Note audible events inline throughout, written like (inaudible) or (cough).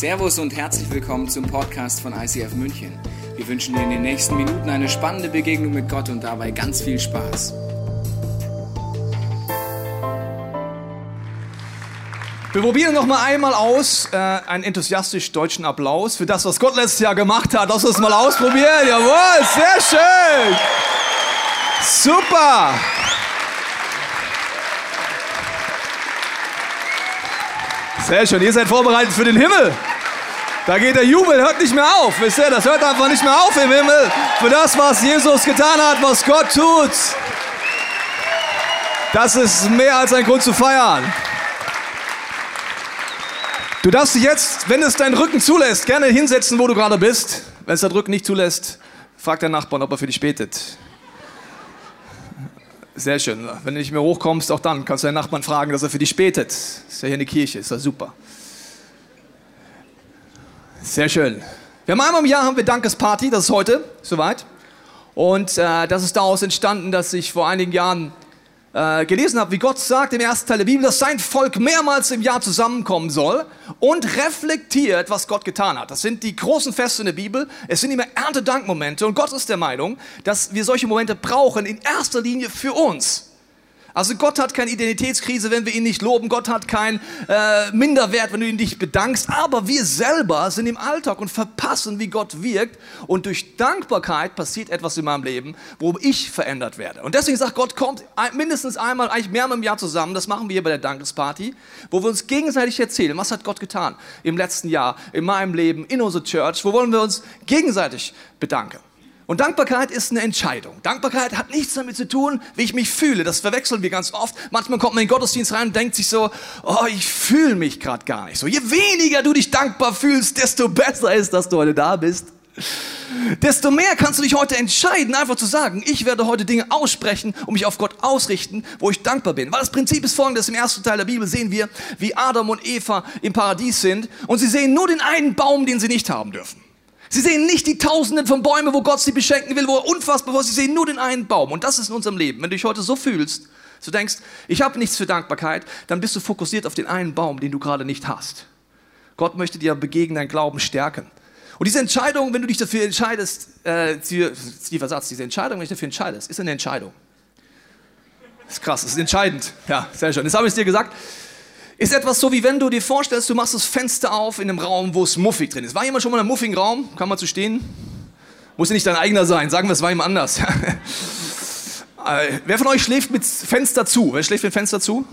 Servus und herzlich willkommen zum Podcast von ICF München. Wir wünschen dir in den nächsten Minuten eine spannende Begegnung mit Gott und dabei ganz viel Spaß. Wir probieren noch mal einmal aus äh, einen enthusiastisch deutschen Applaus für das, was Gott letztes Jahr gemacht hat. Lass uns mal ausprobieren. Jawohl, sehr schön. Super. Sehr schön, ihr seid vorbereitet für den Himmel. Da geht der Jubel, hört nicht mehr auf. Wisst ihr, das hört einfach nicht mehr auf im Himmel. Für das, was Jesus getan hat, was Gott tut. Das ist mehr als ein Grund zu feiern. Du darfst dich jetzt, wenn es deinen Rücken zulässt, gerne hinsetzen, wo du gerade bist. Wenn es dein Rücken nicht zulässt, frag deinen Nachbarn, ob er für dich betet. Sehr schön. Wenn du nicht mehr hochkommst, auch dann kannst du deinen Nachbarn fragen, dass er für dich betet. Ist ja hier eine Kirche, ist ja super. Sehr schön. Wir haben einmal im Jahr haben wir Dankesparty, das ist heute soweit. Und äh, das ist daraus entstanden, dass ich vor einigen Jahren äh, gelesen habe, wie Gott sagt im ersten Teil der Bibel, dass sein Volk mehrmals im Jahr zusammenkommen soll und reflektiert, was Gott getan hat. Das sind die großen Feste in der Bibel. Es sind immer Erntedankmomente und Gott ist der Meinung, dass wir solche Momente brauchen in erster Linie für uns. Also Gott hat keine Identitätskrise, wenn wir ihn nicht loben. Gott hat keinen äh, Minderwert, wenn du ihn nicht bedankst. Aber wir selber sind im Alltag und verpassen, wie Gott wirkt. Und durch Dankbarkeit passiert etwas in meinem Leben, wo ich verändert werde. Und deswegen sagt Gott, kommt mindestens einmal, eigentlich mehrmals im Jahr zusammen. Das machen wir hier bei der Dankesparty, wo wir uns gegenseitig erzählen, was hat Gott getan im letzten Jahr, in meinem Leben, in unserer Church. Wo wollen wir uns gegenseitig bedanken? Und Dankbarkeit ist eine Entscheidung. Dankbarkeit hat nichts damit zu tun, wie ich mich fühle. Das verwechseln wir ganz oft. Manchmal kommt man in den Gottesdienst rein und denkt sich so, oh, ich fühle mich gerade gar nicht so. Je weniger du dich dankbar fühlst, desto besser ist, dass du heute da bist. Desto mehr kannst du dich heute entscheiden, einfach zu sagen, ich werde heute Dinge aussprechen und mich auf Gott ausrichten, wo ich dankbar bin. Weil das Prinzip ist folgendes, im ersten Teil der Bibel sehen wir, wie Adam und Eva im Paradies sind und sie sehen nur den einen Baum, den sie nicht haben dürfen. Sie sehen nicht die Tausenden von Bäumen, wo Gott sie beschenken will, wo er unfassbar war. Sie sehen nur den einen Baum. Und das ist in unserem Leben. Wenn du dich heute so fühlst, du denkst, ich habe nichts für Dankbarkeit, dann bist du fokussiert auf den einen Baum, den du gerade nicht hast. Gott möchte dir begegnen, deinen Glauben stärken. Und diese Entscheidung, wenn du dich dafür entscheidest, äh, Satz, diese Entscheidung, wenn du dich dafür entscheidest, ist eine Entscheidung. Das ist krass, das ist entscheidend. Ja, sehr schön. Das habe ich dir gesagt ist etwas so, wie wenn du dir vorstellst, du machst das Fenster auf in einem Raum, wo es muffig drin ist. War jemand schon mal in einem muffigen Raum? Kann man zu stehen? Muss ja nicht dein eigener sein. Sagen wir, es war jemand anders. (laughs) Wer von euch schläft mit Fenster zu? Wer schläft mit Fenster zu?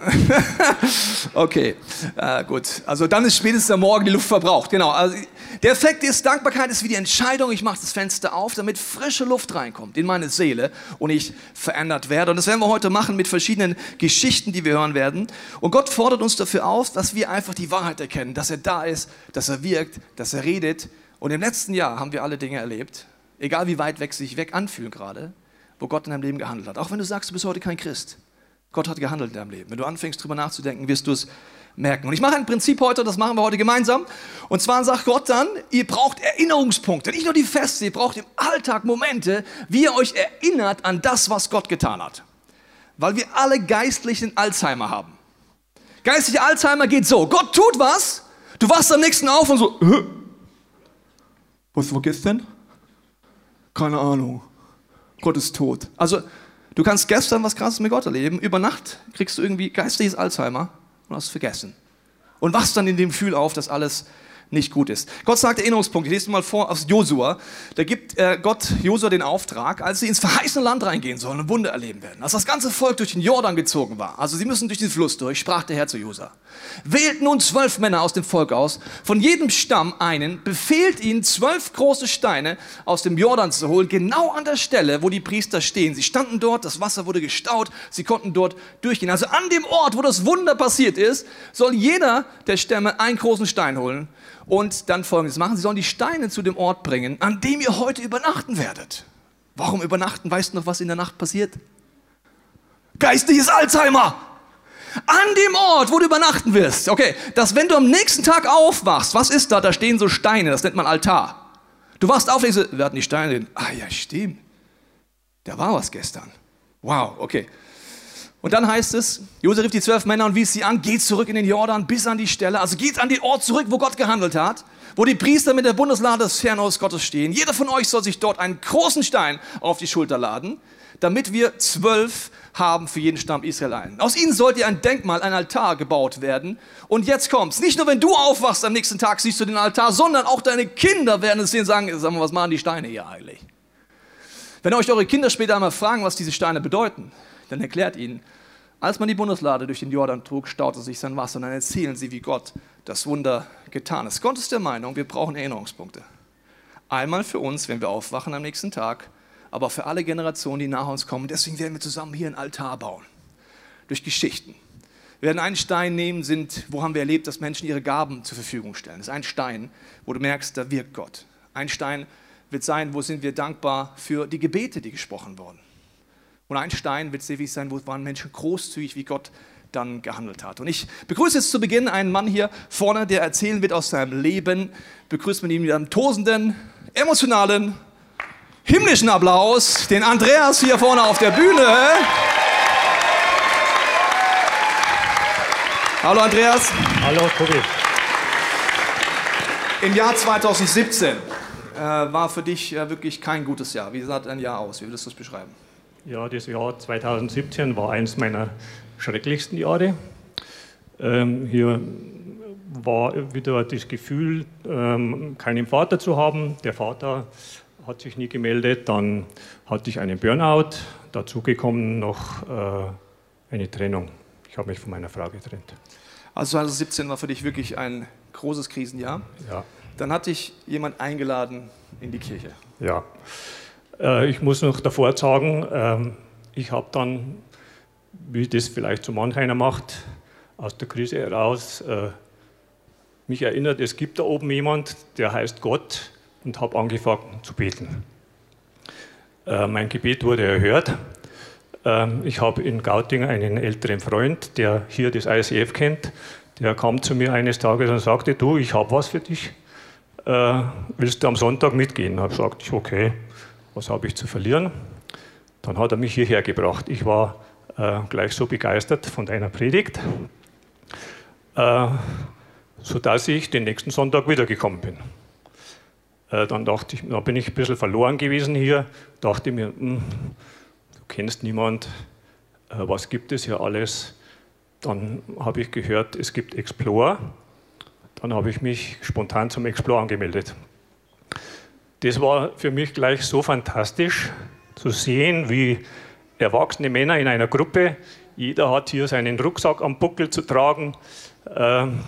(laughs) okay, äh, gut. Also dann ist spätestens am Morgen die Luft verbraucht. Genau. Also der Effekt ist, Dankbarkeit ist wie die Entscheidung, ich mache das Fenster auf, damit frische Luft reinkommt in meine Seele und ich verändert werde. Und das werden wir heute machen mit verschiedenen Geschichten, die wir hören werden. Und Gott fordert uns dafür auf, dass wir einfach die Wahrheit erkennen, dass er da ist, dass er wirkt, dass er redet. Und im letzten Jahr haben wir alle Dinge erlebt, egal wie weit weg sich weg anfühlen gerade, wo Gott in deinem Leben gehandelt hat. Auch wenn du sagst, du bist heute kein Christ. Gott hat gehandelt in deinem Leben. Wenn du anfängst, darüber nachzudenken, wirst du es merken. Und ich mache ein Prinzip heute, das machen wir heute gemeinsam. Und zwar sagt Gott dann, ihr braucht Erinnerungspunkte, nicht nur die Feste, ihr braucht im Alltag Momente, wie ihr euch erinnert an das, was Gott getan hat. Weil wir alle geistlichen Alzheimer haben. Geistliche Alzheimer geht so, Gott tut was, du wachst am nächsten auf und so, Hö? was war gestern? Keine Ahnung. Gott ist tot. Also Du kannst gestern was Krasses mit Gott erleben, über Nacht kriegst du irgendwie geistliches Alzheimer und hast es vergessen. Und wachst dann in dem Gefühl auf, dass alles nicht gut ist. Gott sagt Erinnerungspunkt. Ich lese mal vor aus Josua. Da gibt äh, Gott Josua den Auftrag, als sie ins verheißene Land reingehen sollen und Wunder erleben werden. Als das ganze Volk durch den Jordan gezogen war, also sie müssen durch den Fluss durch, sprach der Herr zu Josua. Wählt nun zwölf Männer aus dem Volk aus, von jedem Stamm einen, befehlt ihnen zwölf große Steine aus dem Jordan zu holen, genau an der Stelle, wo die Priester stehen. Sie standen dort, das Wasser wurde gestaut, sie konnten dort durchgehen. Also an dem Ort, wo das Wunder passiert ist, soll jeder der Stämme einen großen Stein holen und dann folgendes machen. Sie sollen die Steine zu dem Ort bringen, an dem ihr heute übernachten werdet. Warum übernachten? Weißt du noch, was in der Nacht passiert? Geistliches Alzheimer! An dem Ort, wo du übernachten wirst. Okay, dass wenn du am nächsten Tag aufwachst, was ist da? Da stehen so Steine, das nennt man Altar. Du wachst auf und denkst, wir hatten die Steine. Ah ja, stimmt. Da war was gestern. Wow, okay. Und dann heißt es, Josef rief die zwölf Männer und wies sie an, geht zurück in den Jordan bis an die Stelle, also geht an den Ort zurück, wo Gott gehandelt hat, wo die Priester mit der Bundeslade des Fernhaus Gottes stehen. Jeder von euch soll sich dort einen großen Stein auf die Schulter laden, damit wir zwölf haben für jeden Stamm Israel ein. Aus ihnen sollte ein Denkmal, ein Altar gebaut werden. Und jetzt kommt's. Nicht nur, wenn du aufwachst am nächsten Tag, siehst du den Altar, sondern auch deine Kinder werden es sehen und sagen, sag mal, was machen die Steine hier eigentlich? Wenn euch eure Kinder später einmal fragen, was diese Steine bedeuten, dann erklärt ihnen, als man die Bundeslade durch den Jordan trug, staute sich sein Wasser und dann erzählen sie, wie Gott das Wunder getan ist. Gott ist der Meinung, wir brauchen Erinnerungspunkte. Einmal für uns, wenn wir aufwachen am nächsten Tag, aber für alle Generationen, die nach uns kommen. Deswegen werden wir zusammen hier einen Altar bauen. Durch Geschichten. Wir werden einen Stein nehmen, sind, wo haben wir erlebt, dass Menschen ihre Gaben zur Verfügung stellen. Das ist ein Stein, wo du merkst, da wirkt Gott. Ein Stein wird sein, wo sind wir dankbar für die Gebete, die gesprochen wurden. Und ein Stein wird ewig sein, wo waren Menschen großzügig, wie Gott dann gehandelt hat. Und ich begrüße jetzt zu Beginn einen Mann hier vorne, der erzählen wird aus seinem Leben. Begrüßt man ihn mit einem tosenden, emotionalen, himmlischen Applaus. Den Andreas hier vorne auf der Bühne. Hallo Andreas. Hallo Tobi. Im Jahr 2017 äh, war für dich äh, wirklich kein gutes Jahr. Wie sah dein Jahr aus? Wie würdest du es beschreiben? Ja, das Jahr 2017 war eines meiner schrecklichsten Jahre. Ähm, hier war wieder das Gefühl, ähm, keinen Vater zu haben. Der Vater hat sich nie gemeldet. Dann hatte ich einen Burnout. Dazu gekommen noch äh, eine Trennung. Ich habe mich von meiner Frau getrennt. Also 2017 war für dich wirklich ein großes Krisenjahr. Ja. Dann hat dich jemand eingeladen in die Kirche. Ja. Äh, ich muss noch davor sagen, äh, ich habe dann, wie das vielleicht so manch einer macht, aus der Krise heraus äh, mich erinnert, es gibt da oben jemand, der heißt Gott und habe angefangen zu beten. Äh, mein Gebet wurde erhört. Ähm, ich habe in Gautingen einen älteren Freund, der hier das ICF kennt. Der kam zu mir eines Tages und sagte, du, ich habe was für dich. Willst du am Sonntag mitgehen? Da habe gesagt, okay, was habe ich zu verlieren? Dann hat er mich hierher gebracht. Ich war äh, gleich so begeistert von deiner Predigt, äh, sodass ich den nächsten Sonntag wiedergekommen bin. Äh, dann dachte ich, da bin ich ein bisschen verloren gewesen hier, dachte mir, hm, du kennst niemand, äh, was gibt es hier alles? Dann habe ich gehört, es gibt Explore. Dann habe ich mich spontan zum Explore angemeldet. Das war für mich gleich so fantastisch zu sehen, wie erwachsene Männer in einer Gruppe, jeder hat hier seinen Rucksack am Buckel zu tragen, ähm,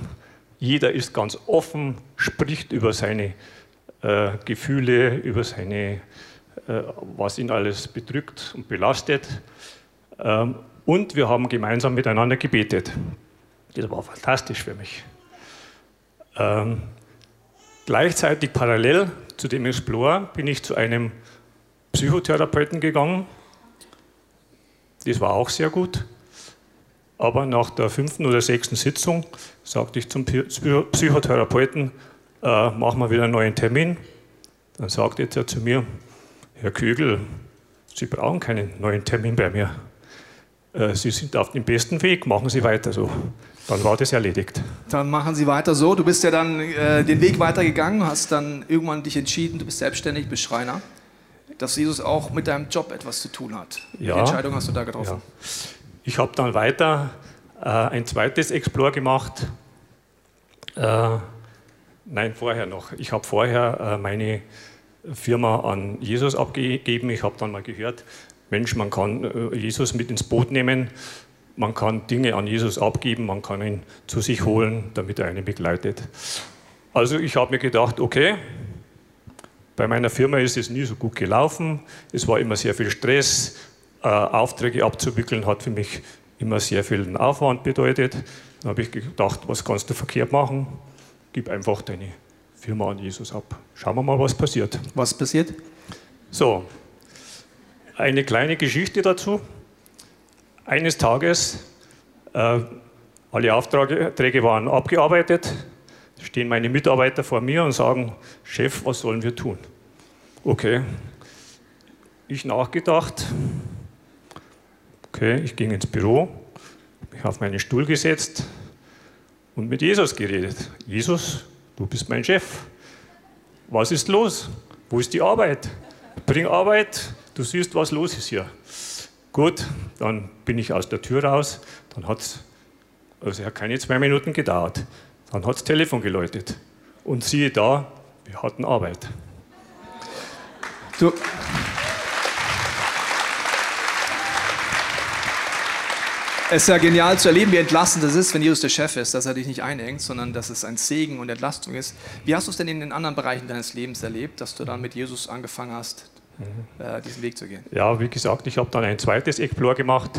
jeder ist ganz offen, spricht über seine äh, Gefühle, über seine, äh, was ihn alles bedrückt und belastet. Ähm, und wir haben gemeinsam miteinander gebetet. Das war fantastisch für mich. Ähm, gleichzeitig parallel zu dem Explorer bin ich zu einem Psychotherapeuten gegangen. Das war auch sehr gut. Aber nach der fünften oder sechsten Sitzung sagte ich zum Psychotherapeuten, äh, machen wir wieder einen neuen Termin. Dann sagt jetzt er zu mir, Herr Kögel, Sie brauchen keinen neuen Termin bei mir. Äh, Sie sind auf dem besten Weg, machen Sie weiter so. Dann war das erledigt. Dann machen Sie weiter so. Du bist ja dann äh, den Weg weitergegangen, hast dann irgendwann dich entschieden, du bist selbstständig, bist Schreiner, dass Jesus auch mit deinem Job etwas zu tun hat. Ja. Die Entscheidung hast du da getroffen. Ja. Ich habe dann weiter äh, ein zweites Explore gemacht. Äh, Nein, vorher noch. Ich habe vorher äh, meine Firma an Jesus abgegeben. Ich habe dann mal gehört, Mensch, man kann äh, Jesus mit ins Boot nehmen, man kann Dinge an Jesus abgeben, man kann ihn zu sich holen, damit er einen begleitet. Also ich habe mir gedacht, okay, bei meiner Firma ist es nie so gut gelaufen. Es war immer sehr viel Stress. Äh, Aufträge abzuwickeln hat für mich immer sehr viel Aufwand bedeutet. Dann habe ich gedacht, was kannst du verkehrt machen? gib einfach deine Firma an Jesus ab. Schauen wir mal, was passiert. Was passiert? So, eine kleine Geschichte dazu. Eines Tages, äh, alle Aufträge waren abgearbeitet, stehen meine Mitarbeiter vor mir und sagen, Chef, was sollen wir tun? Okay, ich nachgedacht, Okay, ich ging ins Büro, mich auf meinen Stuhl gesetzt und mit Jesus geredet. Jesus, du bist mein Chef. Was ist los? Wo ist die Arbeit? Bring Arbeit, du siehst, was los ist hier. Gut, dann bin ich aus der Tür raus, dann hat es, also keine zwei Minuten gedauert, dann hat das Telefon geläutet. Und siehe da, wir hatten Arbeit. Du, Es ist ja genial zu erleben, wie entlastend es ist, wenn Jesus der Chef ist, dass er dich nicht einengt, sondern dass es ein Segen und Entlastung ist. Wie hast du es denn in den anderen Bereichen deines Lebens erlebt, dass du dann mit Jesus angefangen hast. Äh, diesen Weg zu gehen? Ja, wie gesagt, ich habe dann ein zweites Explore gemacht.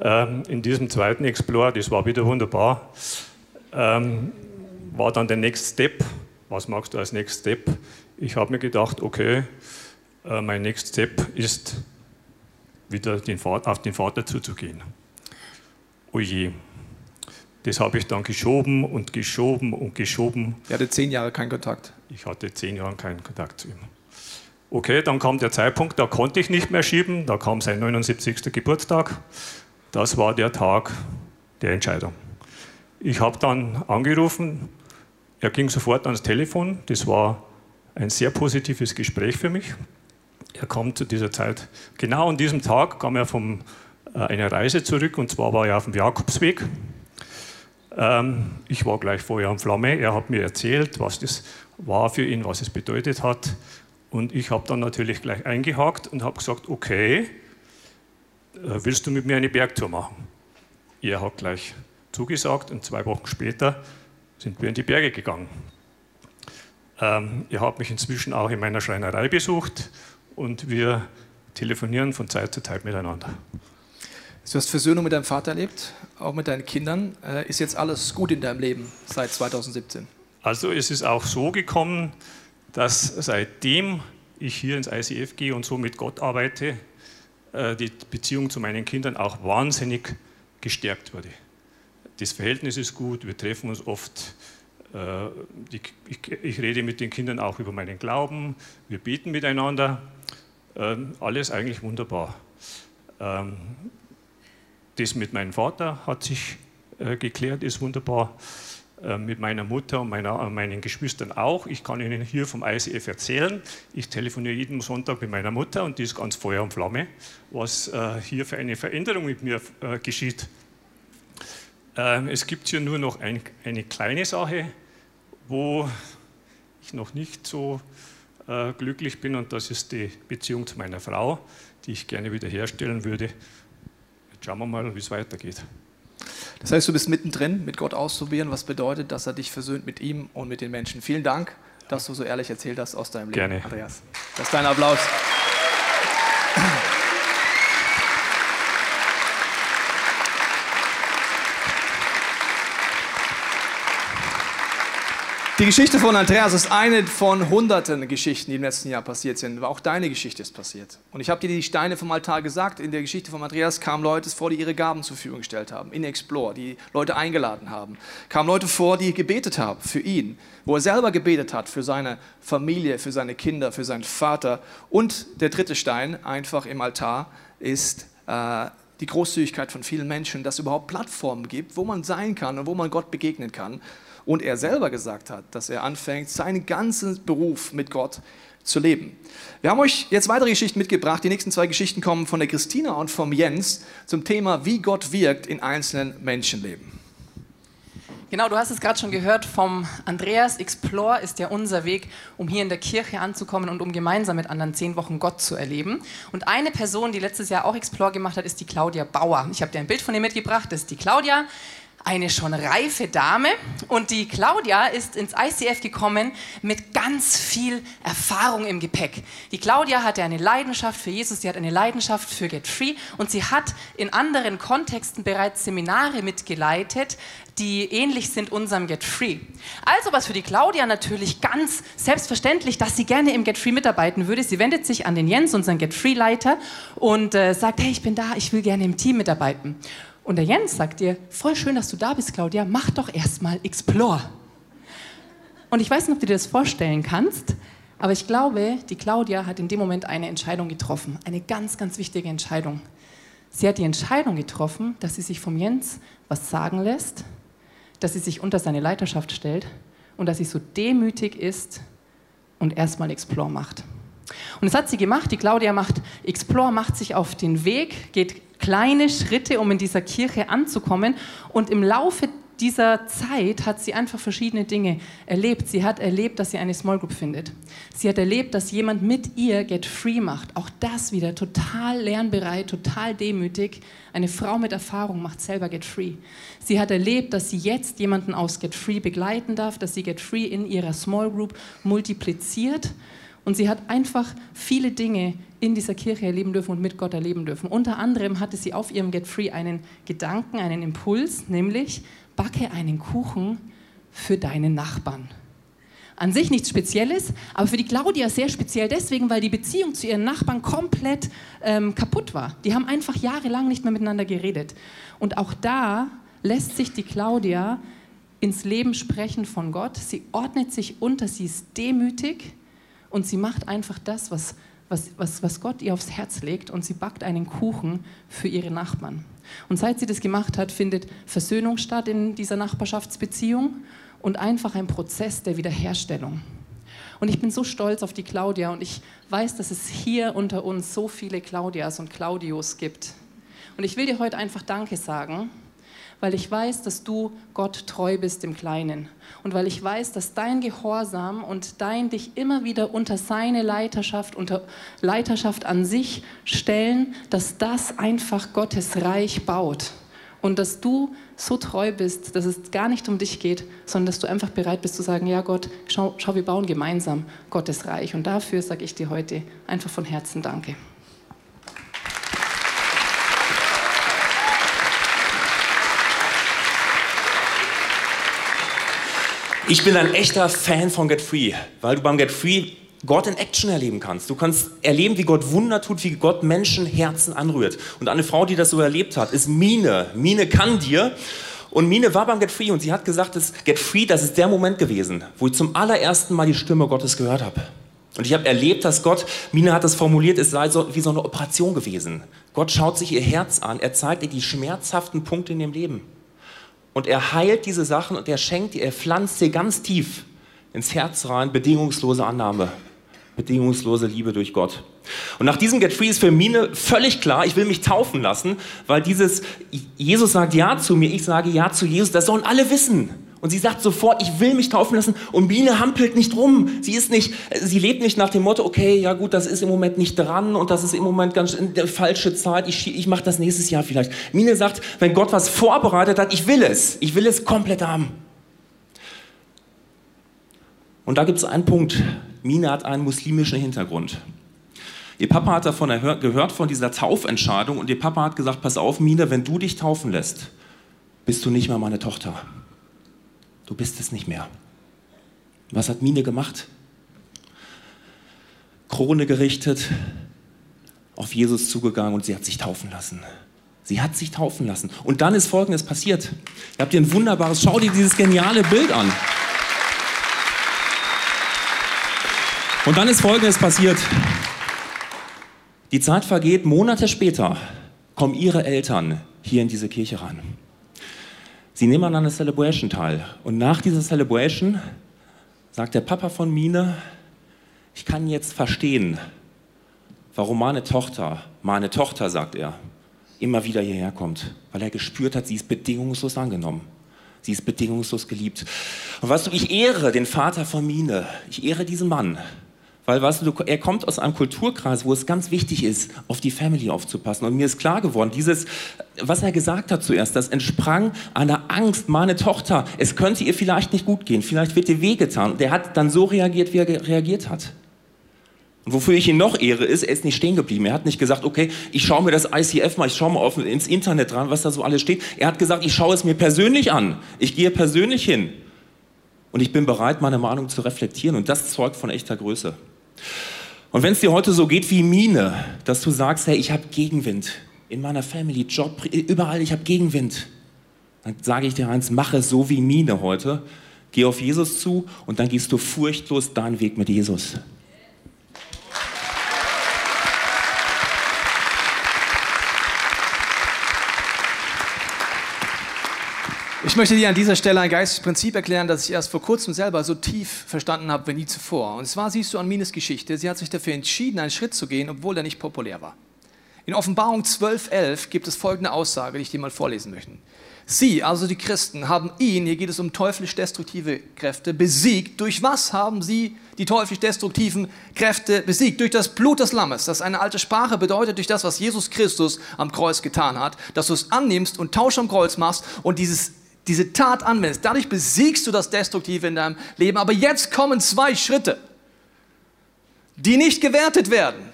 Ähm, in diesem zweiten Explore, das war wieder wunderbar, ähm, war dann der Next Step. Was magst du als Next Step? Ich habe mir gedacht, okay, äh, mein Next Step ist, wieder den Vater, auf den Vater zuzugehen oje. Das habe ich dann geschoben und geschoben und geschoben. Er hatte zehn Jahre keinen Kontakt. Ich hatte zehn Jahre keinen Kontakt zu ihm. Okay, dann kam der Zeitpunkt, da konnte ich nicht mehr schieben. Da kam sein 79. Geburtstag. Das war der Tag der Entscheidung. Ich habe dann angerufen. Er ging sofort ans Telefon. Das war ein sehr positives Gespräch für mich. Er kam zu dieser Zeit, genau an diesem Tag kam er vom äh, eine Reise zurück und zwar war er auf dem Jakobsweg. Ähm, ich war gleich vorher am Flamme. Er hat mir erzählt, was das war für ihn, was es bedeutet hat. Und ich habe dann natürlich gleich eingehakt und habe gesagt, okay, äh, willst du mit mir eine Bergtour machen? Er hat gleich zugesagt und zwei Wochen später sind wir in die Berge gegangen. Ähm, er hat mich inzwischen auch in meiner Schreinerei besucht und wir telefonieren von Zeit zu Zeit miteinander. Du hast Versöhnung mit deinem Vater erlebt, auch mit deinen Kindern. Äh, ist jetzt alles gut in deinem Leben seit 2017? Also es ist auch so gekommen, dass seitdem ich hier ins ICF gehe und so mit Gott arbeite, äh, die Beziehung zu meinen Kindern auch wahnsinnig gestärkt wurde. Das Verhältnis ist gut, wir treffen uns oft. Äh, ich rede mit den Kindern auch über meinen Glauben, wir beten miteinander. Ähm, alles eigentlich wunderbar. Ähm, das mit meinem Vater hat sich äh, geklärt, ist wunderbar. Äh, mit meiner Mutter und meiner, äh, meinen Geschwistern auch. Ich kann Ihnen hier vom ICF erzählen. Ich telefoniere jeden Sonntag mit meiner Mutter und die ist ganz Feuer und Flamme, was äh, hier für eine Veränderung mit mir geschieht. Ähm, es gibt hier nur noch ein, eine kleine Sache, wo ich noch nicht so glücklich bin und das ist die Beziehung zu meiner Frau, die ich gerne wiederherstellen würde. Schauen wir mal, wie es weitergeht. Das heißt, du bist mittendrin, mit Gott auszuprobieren, was bedeutet, dass er dich versöhnt mit ihm und mit den Menschen. Vielen Dank, dass du so ehrlich erzählt hast aus deinem Leben, Gerne. Andreas. Das ist dein Applaus. Geschichte von Andreas ist eine von hunderten Geschichten, die im letzten Jahr passiert sind. Aber auch deine Geschichte ist passiert. Und ich habe dir die Steine vom Altar gesagt. In der Geschichte von Andreas kamen Leute vor, die ihre Gaben zur Verfügung gestellt haben. In Explore, die Leute eingeladen haben. Kamen Leute vor, die gebetet haben für ihn. Wo er selber gebetet hat für seine Familie, für seine Kinder, für seinen Vater. Und der dritte Stein, einfach im Altar, ist äh, die Großzügigkeit von vielen Menschen, dass es überhaupt Plattformen gibt, wo man sein kann und wo man Gott begegnen kann und er selber gesagt hat, dass er anfängt, seinen ganzen Beruf mit Gott zu leben. Wir haben euch jetzt weitere Geschichten mitgebracht. Die nächsten zwei Geschichten kommen von der Christina und vom Jens zum Thema, wie Gott wirkt in einzelnen Menschenleben. Genau, du hast es gerade schon gehört vom Andreas. Explore ist ja unser Weg, um hier in der Kirche anzukommen und um gemeinsam mit anderen zehn Wochen Gott zu erleben. Und eine Person, die letztes Jahr auch Explore gemacht hat, ist die Claudia Bauer. Ich habe dir ein Bild von ihr mitgebracht. Das ist die Claudia eine schon reife Dame und die Claudia ist ins ICF gekommen mit ganz viel Erfahrung im Gepäck. Die Claudia hatte eine Leidenschaft für Jesus, sie hat eine Leidenschaft für Get Free und sie hat in anderen Kontexten bereits Seminare mitgeleitet, die ähnlich sind unserem Get Free. Also was für die Claudia natürlich ganz selbstverständlich, dass sie gerne im Get Free mitarbeiten würde. Sie wendet sich an den Jens, unseren Get Free Leiter und äh, sagt, hey, ich bin da, ich will gerne im Team mitarbeiten. Und der Jens sagt dir, voll schön, dass du da bist, Claudia, mach doch erstmal Explore. Und ich weiß nicht, ob du dir das vorstellen kannst, aber ich glaube, die Claudia hat in dem Moment eine Entscheidung getroffen, eine ganz, ganz wichtige Entscheidung. Sie hat die Entscheidung getroffen, dass sie sich vom Jens was sagen lässt, dass sie sich unter seine Leiterschaft stellt und dass sie so demütig ist und erstmal Explore macht. Und das hat sie gemacht. Die Claudia macht Explore, macht sich auf den Weg, geht kleine Schritte, um in dieser Kirche anzukommen. Und im Laufe dieser Zeit hat sie einfach verschiedene Dinge erlebt. Sie hat erlebt, dass sie eine Small Group findet. Sie hat erlebt, dass jemand mit ihr Get Free macht. Auch das wieder total lernbereit, total demütig. Eine Frau mit Erfahrung macht selber Get Free. Sie hat erlebt, dass sie jetzt jemanden aus Get Free begleiten darf, dass sie Get Free in ihrer Small Group multipliziert. Und sie hat einfach viele Dinge in dieser Kirche erleben dürfen und mit Gott erleben dürfen. Unter anderem hatte sie auf ihrem Get Free einen Gedanken, einen Impuls, nämlich backe einen Kuchen für deinen Nachbarn. An sich nichts Spezielles, aber für die Claudia sehr speziell deswegen, weil die Beziehung zu ihren Nachbarn komplett ähm, kaputt war. Die haben einfach jahrelang nicht mehr miteinander geredet. Und auch da lässt sich die Claudia ins Leben sprechen von Gott. Sie ordnet sich unter, sie ist demütig und sie macht einfach das, was, was, was, was Gott ihr aufs Herz legt und sie backt einen Kuchen für ihre Nachbarn. Und seit sie das gemacht hat, findet Versöhnung statt in dieser Nachbarschaftsbeziehung und einfach ein Prozess der Wiederherstellung. Und ich bin so stolz auf die Claudia und ich weiß, dass es hier unter uns so viele Claudias und Claudios gibt. Und ich will dir heute einfach Danke sagen weil ich weiß, dass du Gott treu bist im Kleinen und weil ich weiß, dass dein Gehorsam und dein dich immer wieder unter seine Leiterschaft, unter Leiterschaft an sich stellen, dass das einfach Gottes Reich baut und dass du so treu bist, dass es gar nicht um dich geht, sondern dass du einfach bereit bist zu sagen, ja Gott, schau, schau wir bauen gemeinsam Gottes Reich. Und dafür sage ich dir heute einfach von Herzen Danke. Ich bin ein echter Fan von Get Free, weil du beim Get Free Gott in Action erleben kannst. Du kannst erleben, wie Gott Wunder tut, wie Gott Menschenherzen anrührt. Und eine Frau, die das so erlebt hat, ist Mine. Mine kann dir. Und Mine war beim Get Free und sie hat gesagt, dass Get Free, das ist der Moment gewesen, wo ich zum allerersten Mal die Stimme Gottes gehört habe. Und ich habe erlebt, dass Gott, Mine hat das formuliert, es sei so, wie so eine Operation gewesen. Gott schaut sich ihr Herz an, er zeigt ihr die schmerzhaften Punkte in ihrem Leben. Und er heilt diese Sachen und er schenkt dir, er pflanzt dir ganz tief ins Herz rein bedingungslose Annahme, bedingungslose Liebe durch Gott. Und nach diesem Get Free ist für Mine völlig klar, ich will mich taufen lassen, weil dieses, Jesus sagt Ja zu mir, ich sage Ja zu Jesus, das sollen alle wissen. Und sie sagt sofort, ich will mich taufen lassen. Und Biene hampelt nicht rum. Sie ist nicht, sie lebt nicht nach dem Motto, okay, ja gut, das ist im Moment nicht dran und das ist im Moment ganz falsche Zeit. Ich, ich mache das nächstes Jahr vielleicht. Mine sagt, wenn Gott was vorbereitet hat, ich will es. Ich will es komplett haben. Und da gibt es einen Punkt. Mine hat einen muslimischen Hintergrund. Ihr Papa hat davon gehört, von dieser Taufentscheidung und ihr Papa hat gesagt, pass auf, Mine, wenn du dich taufen lässt, bist du nicht mehr meine Tochter du bist es nicht mehr. Was hat Mine gemacht? Krone gerichtet, auf Jesus zugegangen und sie hat sich taufen lassen. Sie hat sich taufen lassen. Und dann ist Folgendes passiert. Ihr habt hier ein wunderbares, schau dir dieses geniale Bild an. Und dann ist Folgendes passiert. Die Zeit vergeht, Monate später kommen ihre Eltern hier in diese Kirche rein. Sie nehmen an einer Celebration teil. Und nach dieser Celebration sagt der Papa von Mine, ich kann jetzt verstehen, warum meine Tochter, meine Tochter, sagt er, immer wieder hierher kommt, weil er gespürt hat, sie ist bedingungslos angenommen. Sie ist bedingungslos geliebt. Und weißt du, ich ehre den Vater von Mine. Ich ehre diesen Mann. Weil, weißt du, er kommt aus einem Kulturkreis, wo es ganz wichtig ist, auf die Family aufzupassen. Und mir ist klar geworden, dieses, was er gesagt hat zuerst, das entsprang einer Angst, meine Tochter, es könnte ihr vielleicht nicht gut gehen, vielleicht wird ihr wehgetan. Und er hat dann so reagiert, wie er reagiert hat. Und wofür ich ihn noch ehre, ist, er ist nicht stehen geblieben. Er hat nicht gesagt, okay, ich schaue mir das ICF mal, ich schaue mal auf, ins Internet dran, was da so alles steht. Er hat gesagt, ich schaue es mir persönlich an. Ich gehe persönlich hin. Und ich bin bereit, meine Meinung zu reflektieren. Und das zeugt von echter Größe. Und wenn es dir heute so geht wie Mine, dass du sagst, hey, ich habe Gegenwind in meiner Family, Job, überall, ich habe Gegenwind, dann sage ich dir eins, mache so wie Mine heute. Geh auf Jesus zu und dann gehst du furchtlos deinen Weg mit Jesus. Ich möchte dir an dieser Stelle ein geistiges Prinzip erklären, das ich erst vor kurzem selber so tief verstanden habe wie nie zuvor. Und zwar siehst du an Mines Geschichte, sie hat sich dafür entschieden, einen Schritt zu gehen, obwohl er nicht populär war. In Offenbarung 12.11 gibt es folgende Aussage, die ich dir mal vorlesen möchte. Sie, also die Christen, haben ihn, hier geht es um teuflisch destruktive Kräfte, besiegt. Durch was haben sie die teuflisch destruktiven Kräfte besiegt? Durch das Blut des Lammes. Das eine alte Sprache, bedeutet durch das, was Jesus Christus am Kreuz getan hat, dass du es annimmst und Tausch am Kreuz machst und dieses, diese Tat anwendest. Dadurch besiegst du das Destruktive in deinem Leben. Aber jetzt kommen zwei Schritte, die nicht gewertet werden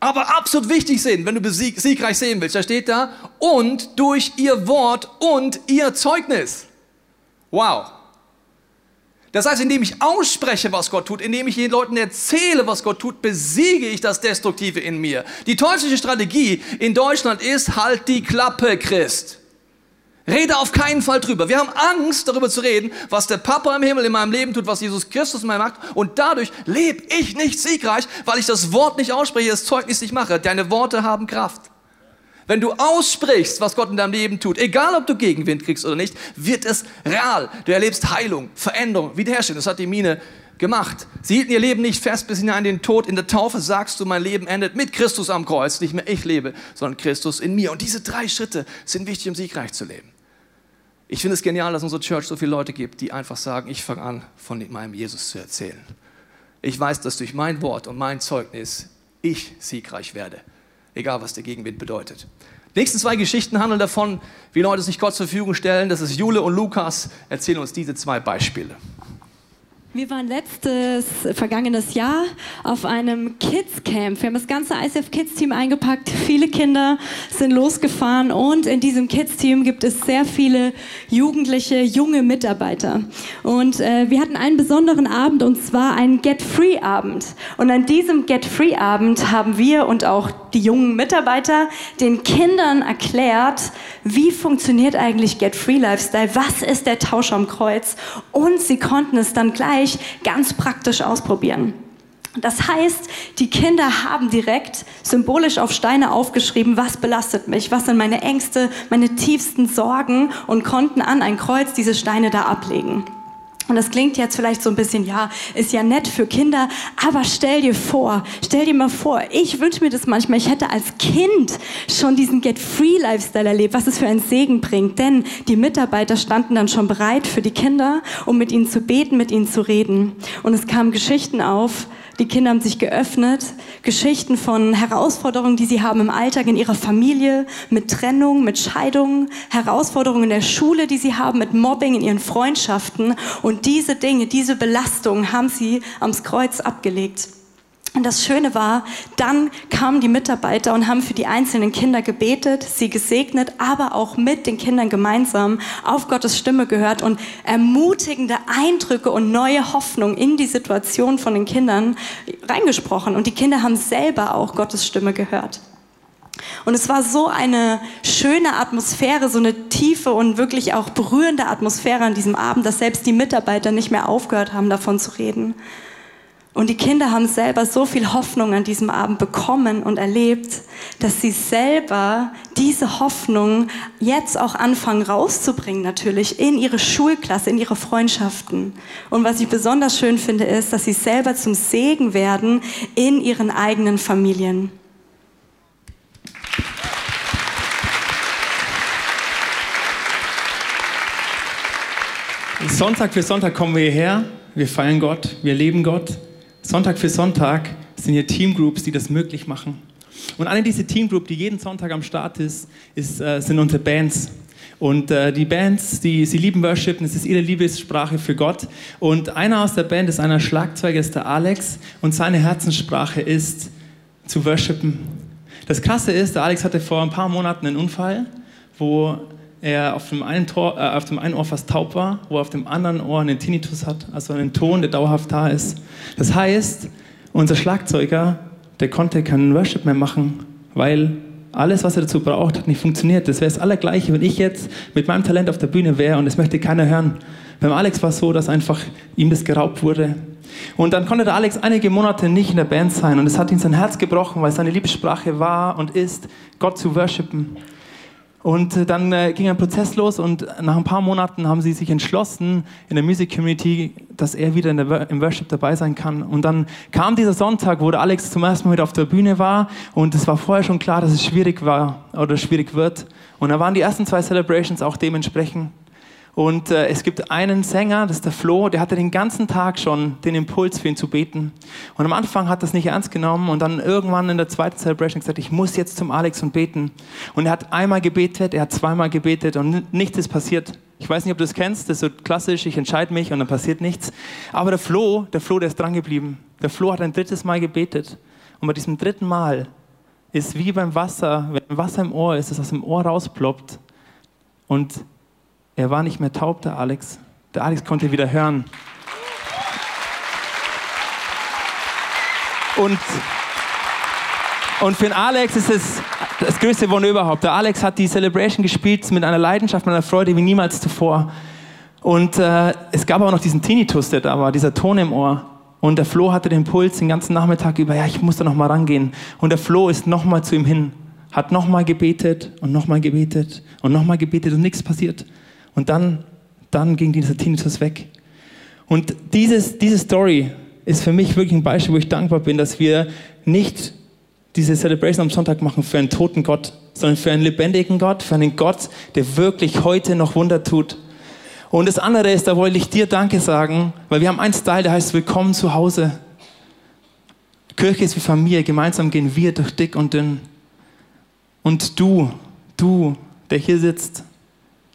aber absolut wichtig sind, wenn du siegreich sehen willst. Da steht da, und durch ihr Wort und ihr Zeugnis. Wow. Das heißt, indem ich ausspreche, was Gott tut, indem ich den Leuten erzähle, was Gott tut, besiege ich das Destruktive in mir. Die teuflische Strategie in Deutschland ist, halt die Klappe, Christ. Rede auf keinen Fall drüber. Wir haben Angst, darüber zu reden, was der Papa im Himmel in meinem Leben tut, was Jesus Christus in meinem macht. Und dadurch lebe ich nicht siegreich, weil ich das Wort nicht ausspreche, das Zeugnis nicht mache. Deine Worte haben Kraft. Wenn du aussprichst, was Gott in deinem Leben tut, egal ob du Gegenwind kriegst oder nicht, wird es real. Du erlebst Heilung, Veränderung, Wiederherstellung. Das hat die Mine gemacht. Sie hielten ihr Leben nicht fest bis hinein in den Tod. In der Taufe sagst du, mein Leben endet mit Christus am Kreuz. Nicht mehr ich lebe, sondern Christus in mir. Und diese drei Schritte sind wichtig, um siegreich zu leben. Ich finde es genial, dass unsere Church so viele Leute gibt, die einfach sagen, ich fange an, von meinem Jesus zu erzählen. Ich weiß, dass durch mein Wort und mein Zeugnis ich siegreich werde, egal was der Gegenwind bedeutet. Die nächsten zwei Geschichten handeln davon, wie Leute sich Gott zur Verfügung stellen. Das ist Jule und Lukas, erzählen uns diese zwei Beispiele. Wir waren letztes, vergangenes Jahr auf einem Kids Camp. Wir haben das ganze ICF Kids Team eingepackt. Viele Kinder sind losgefahren und in diesem Kids Team gibt es sehr viele jugendliche, junge Mitarbeiter. Und äh, wir hatten einen besonderen Abend und zwar einen Get Free Abend. Und an diesem Get Free Abend haben wir und auch die jungen Mitarbeiter den Kindern erklärt, wie funktioniert eigentlich Get Free Lifestyle, was ist der Tausch am Kreuz und sie konnten es dann gleich ganz praktisch ausprobieren. Das heißt, die Kinder haben direkt symbolisch auf Steine aufgeschrieben, was belastet mich, was sind meine Ängste, meine tiefsten Sorgen und konnten an ein Kreuz diese Steine da ablegen. Und das klingt jetzt vielleicht so ein bisschen, ja, ist ja nett für Kinder, aber stell dir vor, stell dir mal vor, ich wünsche mir das manchmal, ich hätte als Kind schon diesen Get-Free-Lifestyle erlebt, was es für einen Segen bringt. Denn die Mitarbeiter standen dann schon bereit für die Kinder, um mit ihnen zu beten, mit ihnen zu reden. Und es kamen Geschichten auf, die Kinder haben sich geöffnet, Geschichten von Herausforderungen, die sie haben im Alltag in ihrer Familie, mit Trennung, mit Scheidungen, Herausforderungen in der Schule, die sie haben, mit Mobbing in ihren Freundschaften. Und diese Dinge, diese Belastungen haben sie ans Kreuz abgelegt. Und das Schöne war, dann kamen die Mitarbeiter und haben für die einzelnen Kinder gebetet, sie gesegnet, aber auch mit den Kindern gemeinsam auf Gottes Stimme gehört und ermutigende Eindrücke und neue Hoffnung in die Situation von den Kindern reingesprochen. Und die Kinder haben selber auch Gottes Stimme gehört. Und es war so eine schöne Atmosphäre, so eine tiefe und wirklich auch berührende Atmosphäre an diesem Abend, dass selbst die Mitarbeiter nicht mehr aufgehört haben, davon zu reden. Und die Kinder haben selber so viel Hoffnung an diesem Abend bekommen und erlebt, dass sie selber diese Hoffnung jetzt auch anfangen rauszubringen, natürlich in ihre Schulklasse, in ihre Freundschaften. Und was ich besonders schön finde, ist, dass sie selber zum Segen werden in ihren eigenen Familien. Sonntag für Sonntag kommen wir hierher, wir feiern Gott, wir leben Gott. Sonntag für Sonntag sind hier Teamgroups, die das möglich machen. Und eine dieser Teamgroups, die jeden Sonntag am Start ist, ist äh, sind unsere Bands. Und äh, die Bands, die, sie lieben Worship, das ist ihre Liebessprache für Gott. Und einer aus der Band ist einer Schlagzeuger, ist der Alex. Und seine Herzenssprache ist zu worshipen. Das Krasse ist, der Alex hatte vor ein paar Monaten einen Unfall, wo er auf dem, einen Tor, äh, auf dem einen Ohr fast taub war, wo er auf dem anderen Ohr einen Tinnitus hat, also einen Ton, der dauerhaft da ist. Das heißt, unser Schlagzeuger, der konnte keinen Worship mehr machen, weil alles, was er dazu braucht, hat nicht funktioniert. Das wäre das Allergleiche, wenn ich jetzt mit meinem Talent auf der Bühne wäre und es möchte keiner hören. Beim Alex war es so, dass einfach ihm das geraubt wurde. Und dann konnte der Alex einige Monate nicht in der Band sein und es hat ihm sein Herz gebrochen, weil seine Liebessprache war und ist, Gott zu worshipen. Und äh, dann äh, ging ein Prozess los und nach ein paar Monaten haben sie sich entschlossen in der Music Community, dass er wieder der, im Worship dabei sein kann. Und dann kam dieser Sonntag, wo der Alex zum ersten Mal wieder auf der Bühne war und es war vorher schon klar, dass es schwierig war oder schwierig wird. Und da waren die ersten zwei Celebrations auch dementsprechend. Und äh, es gibt einen Sänger, das ist der Flo, der hatte den ganzen Tag schon den Impuls für ihn zu beten. Und am Anfang hat das nicht ernst genommen und dann irgendwann in der zweiten Celebration gesagt, ich muss jetzt zum Alex und beten. Und er hat einmal gebetet, er hat zweimal gebetet und nichts ist passiert. Ich weiß nicht, ob du das kennst, das ist so klassisch, ich entscheide mich und dann passiert nichts. Aber der Flo, der Flo, der ist dran geblieben. Der Flo hat ein drittes Mal gebetet. Und bei diesem dritten Mal ist wie beim Wasser, wenn Wasser im Ohr ist, das aus dem Ohr rausploppt. Und er war nicht mehr taub, der Alex. Der Alex konnte wieder hören. Und, und für den Alex ist es das größte Wunder überhaupt. Der Alex hat die Celebration gespielt mit einer Leidenschaft, mit einer Freude wie niemals zuvor. Und äh, es gab auch noch diesen Tinnitus, der da war, dieser Ton im Ohr. Und der Flo hatte den Puls den ganzen Nachmittag über, ja, ich muss da noch mal rangehen. Und der Flo ist noch mal zu ihm hin, hat noch mal gebetet und noch mal gebetet und noch mal gebetet und nichts passiert. Und dann, dann ging dieser Tinnitus weg. Und dieses, diese Story ist für mich wirklich ein Beispiel, wo ich dankbar bin, dass wir nicht diese Celebration am Sonntag machen für einen toten Gott, sondern für einen lebendigen Gott, für einen Gott, der wirklich heute noch Wunder tut. Und das andere ist, da wollte ich dir Danke sagen, weil wir haben einen Style, der heißt Willkommen zu Hause. Kirche ist wie Familie, gemeinsam gehen wir durch dick und dünn. Und du, du, der hier sitzt,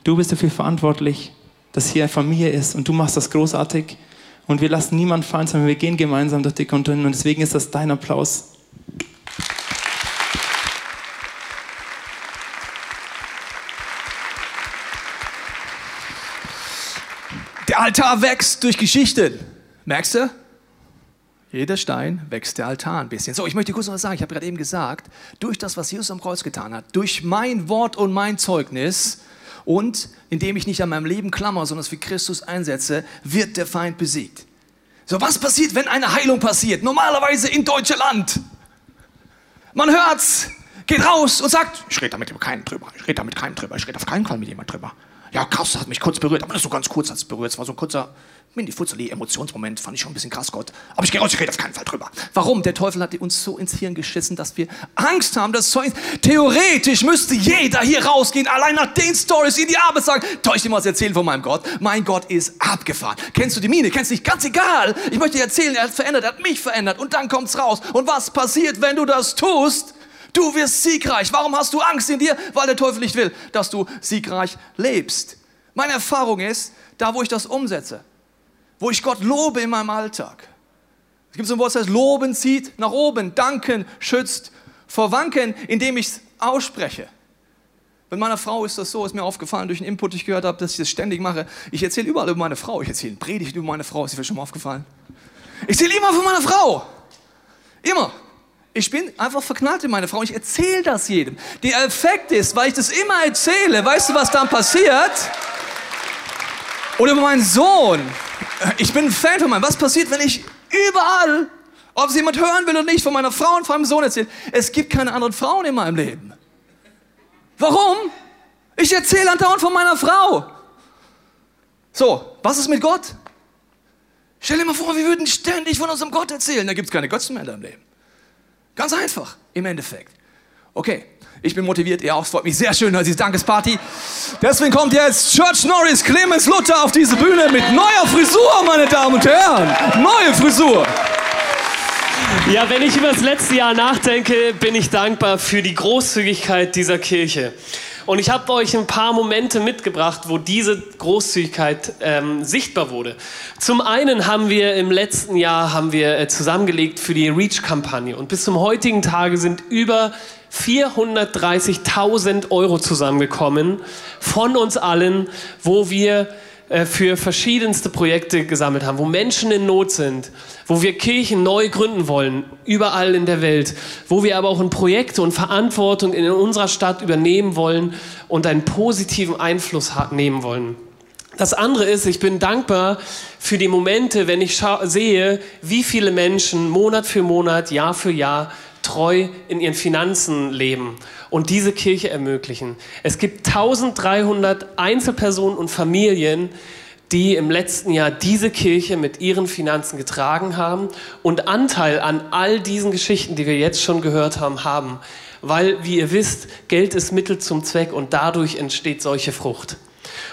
Du bist dafür verantwortlich, dass hier Familie ist und du machst das großartig. Und wir lassen niemanden fallen, sondern wir gehen gemeinsam durch dick und. Und deswegen ist das dein Applaus. Der Altar wächst durch Geschichten. Merkst du? Jeder Stein wächst der Altar ein bisschen. So, ich möchte kurz noch was sagen. Ich habe gerade eben gesagt, durch das, was Jesus am Kreuz getan hat, durch mein Wort und mein Zeugnis, und indem ich nicht an meinem Leben klammer, sondern es für Christus einsetze, wird der Feind besiegt. So, was passiert, wenn eine Heilung passiert? Normalerweise in Deutschland. Man hört's, geht raus und sagt, ich rede damit mit keinem drüber, ich rede damit keinem drüber, ich rede auf keinen Fall mit jemand drüber. Ja, krass, das hat mich kurz berührt, aber das so ganz kurz hat es berührt. Es war so ein kurzer Mini Futzeli Emotionsmoment, fand ich schon ein bisschen krass, Gott. Aber ich gehe raus, ich rede auf keinen Fall drüber. Warum? Der Teufel hat uns so ins Hirn geschissen, dass wir Angst haben, dass Zeug. Theoretisch müsste jeder hier rausgehen, allein nach den Stories in die Arbeit sagen, ich dir mal was erzählen von meinem Gott? Mein Gott ist abgefahren. Kennst du die Mine? Kennst du nicht? Ganz egal. Ich möchte dir erzählen, er hat verändert, er hat mich verändert. Und dann kommt's raus. Und was passiert, wenn du das tust? Du wirst siegreich. Warum hast du Angst in dir? Weil der Teufel nicht will, dass du siegreich lebst. Meine Erfahrung ist, da wo ich das umsetze, wo ich Gott lobe in meinem Alltag. Es gibt so ein Wort, das heißt, loben zieht nach oben, danken schützt vor Wanken, indem ich es ausspreche. Bei meiner Frau ist das so, ist mir aufgefallen durch einen Input, den ich gehört habe, dass ich das ständig mache. Ich erzähle überall über meine Frau. Ich erzähle Predigt über meine Frau. Ist dir schon mal aufgefallen? Ich erzähle immer von meiner Frau. Immer. Ich bin einfach verknallt in meine Frau. Ich erzähle das jedem. Der Effekt ist, weil ich das immer erzähle, weißt du, was dann passiert? Oder über meinen Sohn. Ich bin ein Fan von meinem. Was passiert, wenn ich überall, ob es jemand hören will oder nicht, von meiner Frau und von meinem Sohn erzähle? Es gibt keine anderen Frauen in meinem Leben. Warum? Ich erzähle andauernd von meiner Frau. So, was ist mit Gott? Stell dir mal vor, wir würden ständig von unserem Gott erzählen. Da gibt es keine Götzen mehr in deinem Leben. Ganz einfach, im Endeffekt. Okay, ich bin motiviert, ihr auch. Es freut mich sehr schön, diese Dankesparty. Deswegen kommt jetzt Church Norris Clemens Luther auf diese Bühne mit neuer Frisur, meine Damen und Herren. Neue Frisur. Ja, wenn ich über das letzte Jahr nachdenke, bin ich dankbar für die Großzügigkeit dieser Kirche. Und ich habe euch ein paar Momente mitgebracht, wo diese Großzügigkeit ähm, sichtbar wurde. Zum einen haben wir im letzten Jahr haben wir äh, zusammengelegt für die Reach-Kampagne und bis zum heutigen Tage sind über 430.000 Euro zusammengekommen von uns allen, wo wir für verschiedenste Projekte gesammelt haben, wo Menschen in Not sind, wo wir Kirchen neu gründen wollen, überall in der Welt, wo wir aber auch in Projekte und Verantwortung in unserer Stadt übernehmen wollen und einen positiven Einfluss nehmen wollen. Das andere ist, ich bin dankbar für die Momente, wenn ich sehe, wie viele Menschen Monat für Monat, Jahr für Jahr treu in ihren Finanzen leben und diese Kirche ermöglichen. Es gibt 1300 Einzelpersonen und Familien, die im letzten Jahr diese Kirche mit ihren Finanzen getragen haben und Anteil an all diesen Geschichten, die wir jetzt schon gehört haben, haben. Weil, wie ihr wisst, Geld ist Mittel zum Zweck und dadurch entsteht solche Frucht.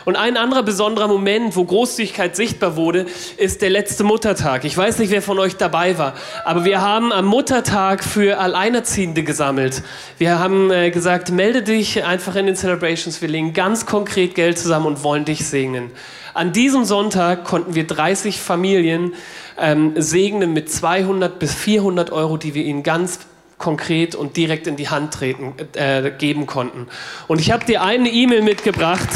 Und ein anderer besonderer Moment, wo Großzügigkeit sichtbar wurde, ist der letzte Muttertag. Ich weiß nicht, wer von euch dabei war, aber wir haben am Muttertag für Alleinerziehende gesammelt. Wir haben äh, gesagt, melde dich einfach in den Celebrations. Wir legen ganz konkret Geld zusammen und wollen dich segnen. An diesem Sonntag konnten wir 30 Familien ähm, segnen mit 200 bis 400 Euro, die wir ihnen ganz konkret und direkt in die Hand treten, äh, geben konnten. Und ich habe dir eine E-Mail mitgebracht.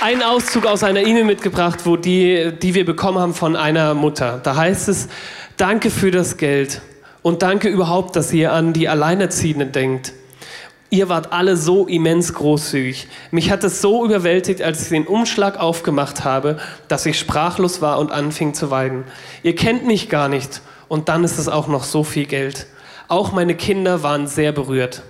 Einen Auszug aus einer E-Mail mitgebracht, wo die, die wir bekommen haben von einer Mutter. Da heißt es, danke für das Geld und danke überhaupt, dass ihr an die Alleinerziehenden denkt. Ihr wart alle so immens großzügig. Mich hat es so überwältigt, als ich den Umschlag aufgemacht habe, dass ich sprachlos war und anfing zu weinen. Ihr kennt mich gar nicht und dann ist es auch noch so viel Geld. Auch meine Kinder waren sehr berührt.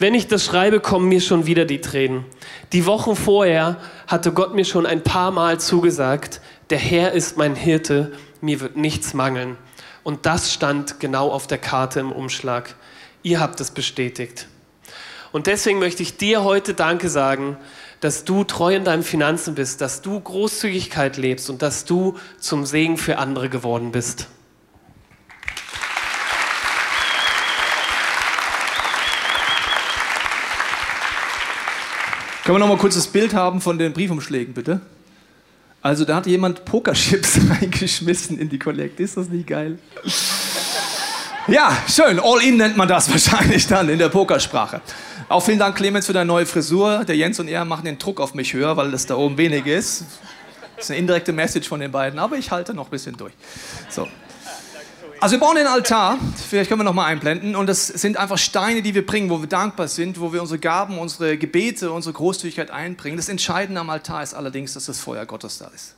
Wenn ich das schreibe, kommen mir schon wieder die Tränen. Die Wochen vorher hatte Gott mir schon ein paar Mal zugesagt, der Herr ist mein Hirte, mir wird nichts mangeln. Und das stand genau auf der Karte im Umschlag. Ihr habt es bestätigt. Und deswegen möchte ich dir heute Danke sagen, dass du treu in deinen Finanzen bist, dass du Großzügigkeit lebst und dass du zum Segen für andere geworden bist. Können wir noch mal kurz das Bild haben von den Briefumschlägen, bitte? Also da hat jemand Pokerchips (laughs) reingeschmissen in die Kollekte. Ist das nicht geil? Ja, schön. All-in nennt man das wahrscheinlich dann in der Pokersprache. Auch vielen Dank, Clemens, für deine neue Frisur. Der Jens und er machen den Druck auf mich höher, weil das da oben wenig ist. Das ist eine indirekte Message von den beiden, aber ich halte noch ein bisschen durch. So. Also wir bauen den Altar, vielleicht können wir noch mal einblenden, und das sind einfach Steine, die wir bringen, wo wir dankbar sind, wo wir unsere Gaben, unsere Gebete, unsere Großzügigkeit einbringen. Das Entscheidende am Altar ist allerdings, dass das Feuer Gottes da ist.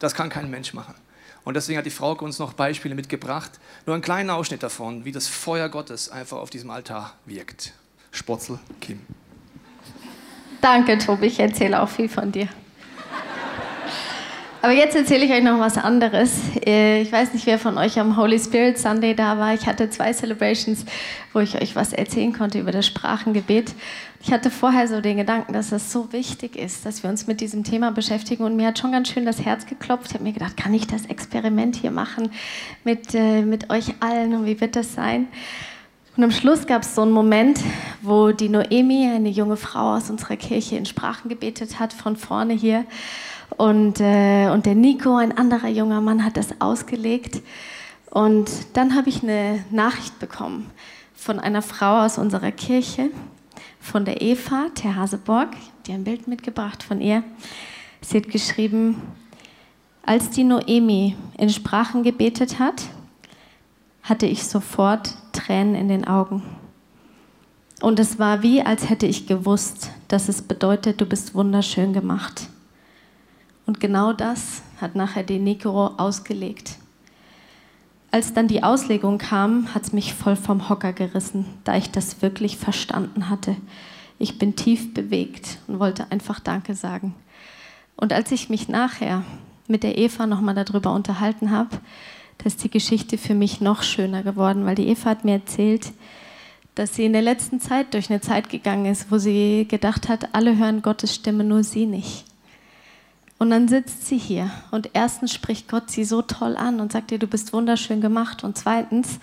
Das kann kein Mensch machen. Und deswegen hat die Frau uns noch Beispiele mitgebracht, nur einen kleinen Ausschnitt davon, wie das Feuer Gottes einfach auf diesem Altar wirkt. Spotzel, Kim. Danke, Tobi, ich erzähle auch viel von dir. Aber jetzt erzähle ich euch noch was anderes. Äh, ich weiß nicht, wer von euch am Holy Spirit Sunday da war. Ich hatte zwei Celebrations, wo ich euch was erzählen konnte über das Sprachengebet. Ich hatte vorher so den Gedanken, dass das so wichtig ist, dass wir uns mit diesem Thema beschäftigen. Und mir hat schon ganz schön das Herz geklopft. Ich habe mir gedacht, kann ich das Experiment hier machen mit, äh, mit euch allen und wie wird das sein? Und am Schluss gab es so einen Moment, wo die Noemi, eine junge Frau aus unserer Kirche, in Sprachen gebetet hat, von vorne hier. Und, äh, und der Nico, ein anderer junger Mann, hat das ausgelegt. Und dann habe ich eine Nachricht bekommen von einer Frau aus unserer Kirche, von der Eva Ter Haseborg. Die ein Bild mitgebracht von ihr. Sie hat geschrieben, als die Noemi in Sprachen gebetet hat, hatte ich sofort Tränen in den Augen. Und es war wie, als hätte ich gewusst, dass es bedeutet, du bist wunderschön gemacht. Und genau das hat nachher die Nikoro ausgelegt. Als dann die Auslegung kam, hat es mich voll vom Hocker gerissen, da ich das wirklich verstanden hatte. Ich bin tief bewegt und wollte einfach Danke sagen. Und als ich mich nachher mit der Eva nochmal darüber unterhalten habe, da ist die Geschichte für mich noch schöner geworden, weil die Eva hat mir erzählt, dass sie in der letzten Zeit durch eine Zeit gegangen ist, wo sie gedacht hat, alle hören Gottes Stimme, nur sie nicht. Und dann sitzt sie hier und erstens spricht Gott sie so toll an und sagt ihr, du bist wunderschön gemacht. Und zweitens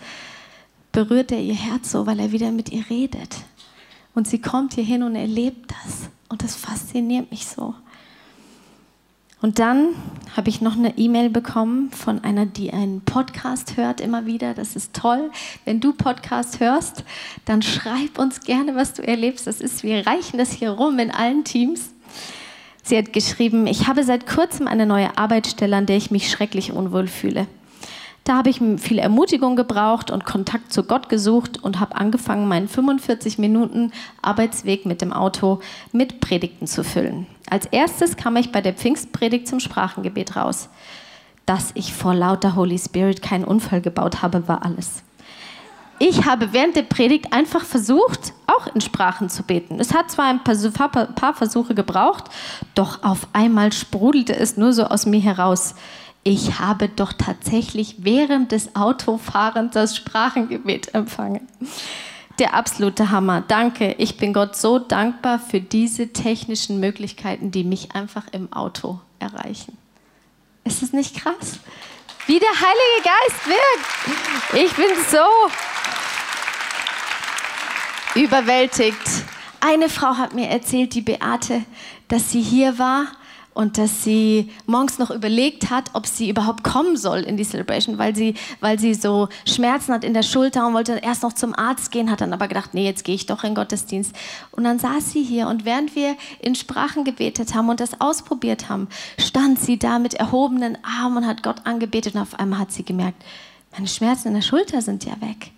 berührt er ihr Herz so, weil er wieder mit ihr redet. Und sie kommt hier hin und erlebt das. Und das fasziniert mich so. Und dann habe ich noch eine E-Mail bekommen von einer, die einen Podcast hört immer wieder. Das ist toll. Wenn du Podcast hörst, dann schreib uns gerne, was du erlebst. Das ist, wir reichen das hier rum in allen Teams. Sie hat geschrieben, ich habe seit kurzem eine neue Arbeitsstelle, an der ich mich schrecklich unwohl fühle. Da habe ich viel Ermutigung gebraucht und Kontakt zu Gott gesucht und habe angefangen, meinen 45 Minuten Arbeitsweg mit dem Auto mit Predigten zu füllen. Als erstes kam ich bei der Pfingstpredigt zum Sprachengebet raus. Dass ich vor lauter Holy Spirit keinen Unfall gebaut habe, war alles. Ich habe während der Predigt einfach versucht, auch in Sprachen zu beten. Es hat zwar ein paar Versuche gebraucht, doch auf einmal sprudelte es nur so aus mir heraus. Ich habe doch tatsächlich während des Autofahrens das Sprachengebet empfangen. Der absolute Hammer. Danke. Ich bin Gott so dankbar für diese technischen Möglichkeiten, die mich einfach im Auto erreichen. Ist es nicht krass? Wie der Heilige Geist wirkt. Ich bin so überwältigt. Eine Frau hat mir erzählt, die Beate, dass sie hier war und dass sie morgens noch überlegt hat, ob sie überhaupt kommen soll in die Celebration, weil sie, weil sie so Schmerzen hat in der Schulter und wollte erst noch zum Arzt gehen, hat dann aber gedacht, nee, jetzt gehe ich doch in Gottesdienst. Und dann saß sie hier und während wir in Sprachen gebetet haben und das ausprobiert haben, stand sie da mit erhobenen Armen und hat Gott angebetet und auf einmal hat sie gemerkt, meine Schmerzen in der Schulter sind ja weg.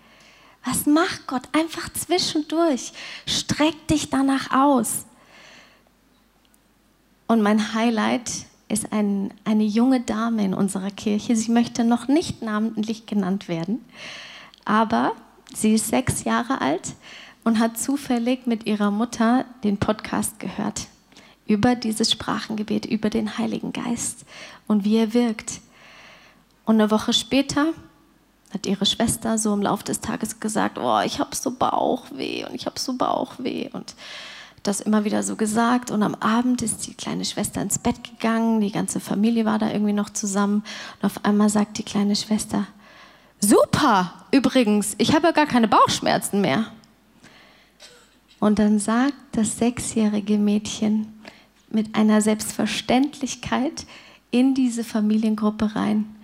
Was macht Gott? Einfach zwischendurch. Streck dich danach aus. Und mein Highlight ist ein, eine junge Dame in unserer Kirche. Sie möchte noch nicht namentlich genannt werden, aber sie ist sechs Jahre alt und hat zufällig mit ihrer Mutter den Podcast gehört über dieses Sprachengebet, über den Heiligen Geist und wie er wirkt. Und eine Woche später hat ihre Schwester so im Laufe des Tages gesagt, oh, ich habe so Bauchweh und ich habe so Bauchweh und das immer wieder so gesagt und am Abend ist die kleine Schwester ins Bett gegangen, die ganze Familie war da irgendwie noch zusammen und auf einmal sagt die kleine Schwester, super, übrigens, ich habe ja gar keine Bauchschmerzen mehr. Und dann sagt das sechsjährige Mädchen mit einer Selbstverständlichkeit in diese Familiengruppe rein,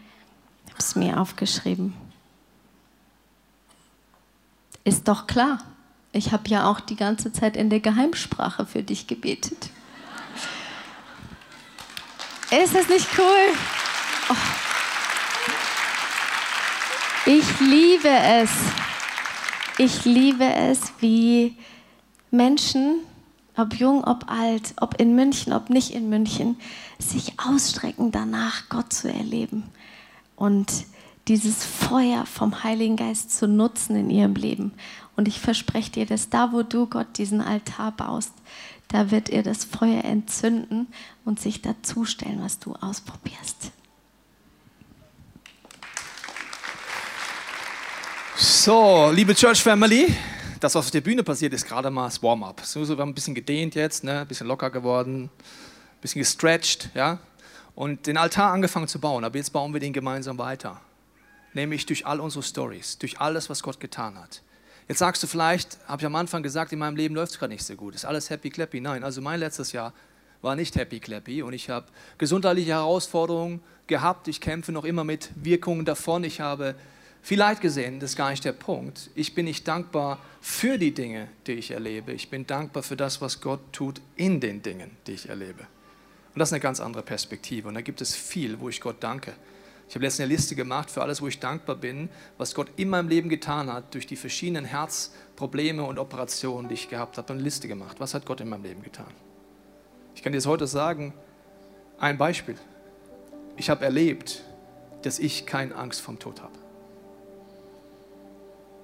ich habe es mir aufgeschrieben, ist doch klar. Ich habe ja auch die ganze Zeit in der Geheimsprache für dich gebetet. Ist das nicht cool? Oh. Ich liebe es. Ich liebe es, wie Menschen, ob jung, ob alt, ob in München, ob nicht in München, sich ausstrecken danach, Gott zu erleben. Und dieses Feuer vom Heiligen Geist zu nutzen in ihrem Leben. Und ich verspreche dir, dass da, wo du Gott diesen Altar baust, da wird er das Feuer entzünden und sich dazustellen, was du ausprobierst. So, liebe Church Family, das, was auf der Bühne passiert, ist gerade mal das Warm-up. So, wir haben ein bisschen gedehnt jetzt, ne? ein bisschen locker geworden, ein bisschen gestretched, ja? und den Altar angefangen zu bauen, aber jetzt bauen wir den gemeinsam weiter nämlich durch all unsere Stories, durch alles, was Gott getan hat. Jetzt sagst du vielleicht, habe ich am Anfang gesagt, in meinem Leben läuft es gerade nicht so gut, ist alles happy clappy. Nein, also mein letztes Jahr war nicht happy clappy und ich habe gesundheitliche Herausforderungen gehabt. Ich kämpfe noch immer mit Wirkungen davon. Ich habe viel Leid gesehen, das ist gar nicht der Punkt. Ich bin nicht dankbar für die Dinge, die ich erlebe. Ich bin dankbar für das, was Gott tut in den Dingen, die ich erlebe. Und das ist eine ganz andere Perspektive. Und da gibt es viel, wo ich Gott danke. Ich habe letztens eine Liste gemacht für alles, wo ich dankbar bin, was Gott in meinem Leben getan hat, durch die verschiedenen Herzprobleme und Operationen, die ich gehabt habe. Eine Liste gemacht. Was hat Gott in meinem Leben getan? Ich kann dir das heute sagen, ein Beispiel. Ich habe erlebt, dass ich keine Angst vom Tod habe.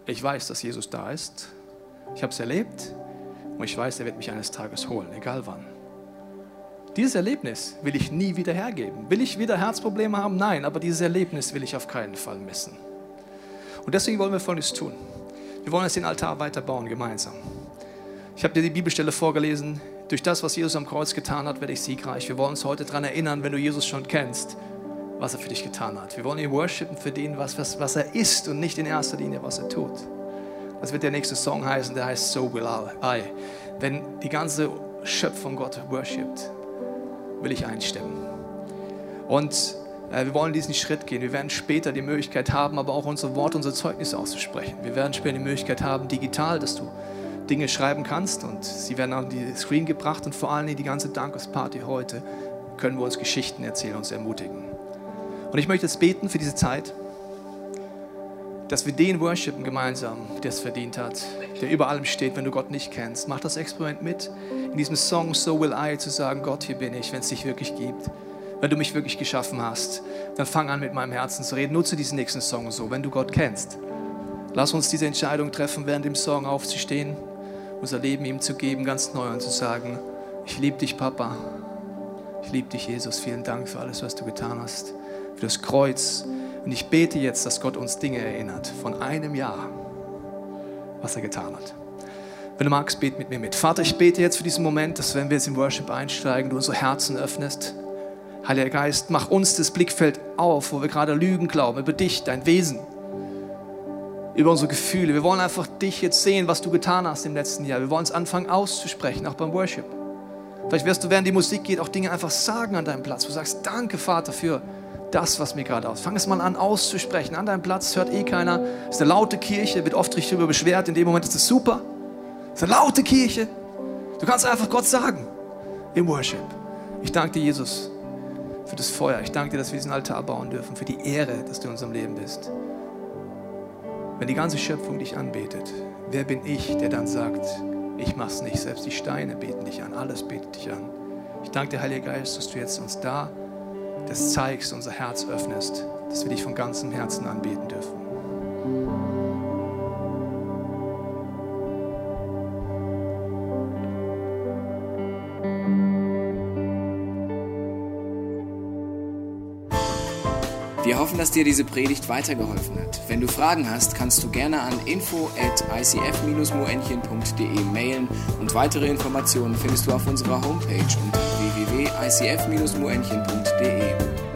Ich weiß, dass Jesus da ist. Ich habe es erlebt und ich weiß, er wird mich eines Tages holen, egal wann. Dieses Erlebnis will ich nie wieder hergeben. Will ich wieder Herzprobleme haben? Nein, aber dieses Erlebnis will ich auf keinen Fall missen. Und deswegen wollen wir Folgendes tun. Wir wollen jetzt den Altar weiterbauen gemeinsam. Ich habe dir die Bibelstelle vorgelesen. Durch das, was Jesus am Kreuz getan hat, werde ich siegreich. Wir wollen uns heute daran erinnern, wenn du Jesus schon kennst, was er für dich getan hat. Wir wollen ihn worshipen für den, was, was, was er ist und nicht in erster Linie, was er tut. Das wird der nächste Song heißen, der heißt So Will I. Wenn die ganze Schöpfung Gott worshipt, will ich einstimmen. Und äh, wir wollen diesen Schritt gehen. Wir werden später die Möglichkeit haben, aber auch unser Wort, unser Zeugnis auszusprechen. Wir werden später die Möglichkeit haben, digital, dass du Dinge schreiben kannst und sie werden auf die Screen gebracht und vor allem die ganze Dankesparty heute können wir uns Geschichten erzählen, uns ermutigen. Und ich möchte jetzt beten für diese Zeit, dass wir den worshipen gemeinsam, der es verdient hat, der über allem steht, wenn du Gott nicht kennst. Mach das Experiment mit in diesem Song So Will I zu sagen, Gott, hier bin ich, wenn es dich wirklich gibt. wenn du mich wirklich geschaffen hast, dann fang an mit meinem Herzen zu reden. Nutze diesen nächsten Song so, wenn du Gott kennst. Lass uns diese Entscheidung treffen, während dem Song aufzustehen, unser Leben ihm zu geben, ganz neu und zu sagen, ich liebe dich, Papa. Ich liebe dich, Jesus. Vielen Dank für alles, was du getan hast, für das Kreuz. Und ich bete jetzt, dass Gott uns Dinge erinnert von einem Jahr, was er getan hat. Wenn du magst, bet mit mir mit. Vater, ich bete jetzt für diesen Moment, dass wenn wir jetzt im Worship einsteigen, du unsere Herzen öffnest. Heiliger Geist, mach uns das Blickfeld auf, wo wir gerade Lügen glauben, über dich, dein Wesen, über unsere Gefühle. Wir wollen einfach dich jetzt sehen, was du getan hast im letzten Jahr. Wir wollen es anfangen auszusprechen, auch beim Worship. Vielleicht wirst du, während die Musik geht, auch Dinge einfach sagen an deinem Platz. Du sagst, danke Vater für das, was mir gerade aus. Fang es mal an auszusprechen. An deinem Platz hört eh keiner. Es ist eine laute Kirche, wird oft richtig darüber beschwert. In dem Moment ist es super. Es ist eine laute Kirche. Du kannst einfach Gott sagen im Worship. Ich danke dir, Jesus, für das Feuer. Ich danke dir, dass wir diesen Altar bauen dürfen, für die Ehre, dass du in unserem Leben bist. Wenn die ganze Schöpfung dich anbetet, wer bin ich, der dann sagt, ich mach's nicht, selbst die Steine beten dich an, alles betet dich an. Ich danke dir, Heiliger Geist, dass du jetzt uns da das zeigst, unser Herz öffnest, dass wir dich von ganzem Herzen anbeten dürfen. Wir hoffen, dass dir diese Predigt weitergeholfen hat. Wenn du Fragen hast, kannst du gerne an info at icf-moenchen.de mailen und weitere Informationen findest du auf unserer Homepage unter www.icf-moenchen.de.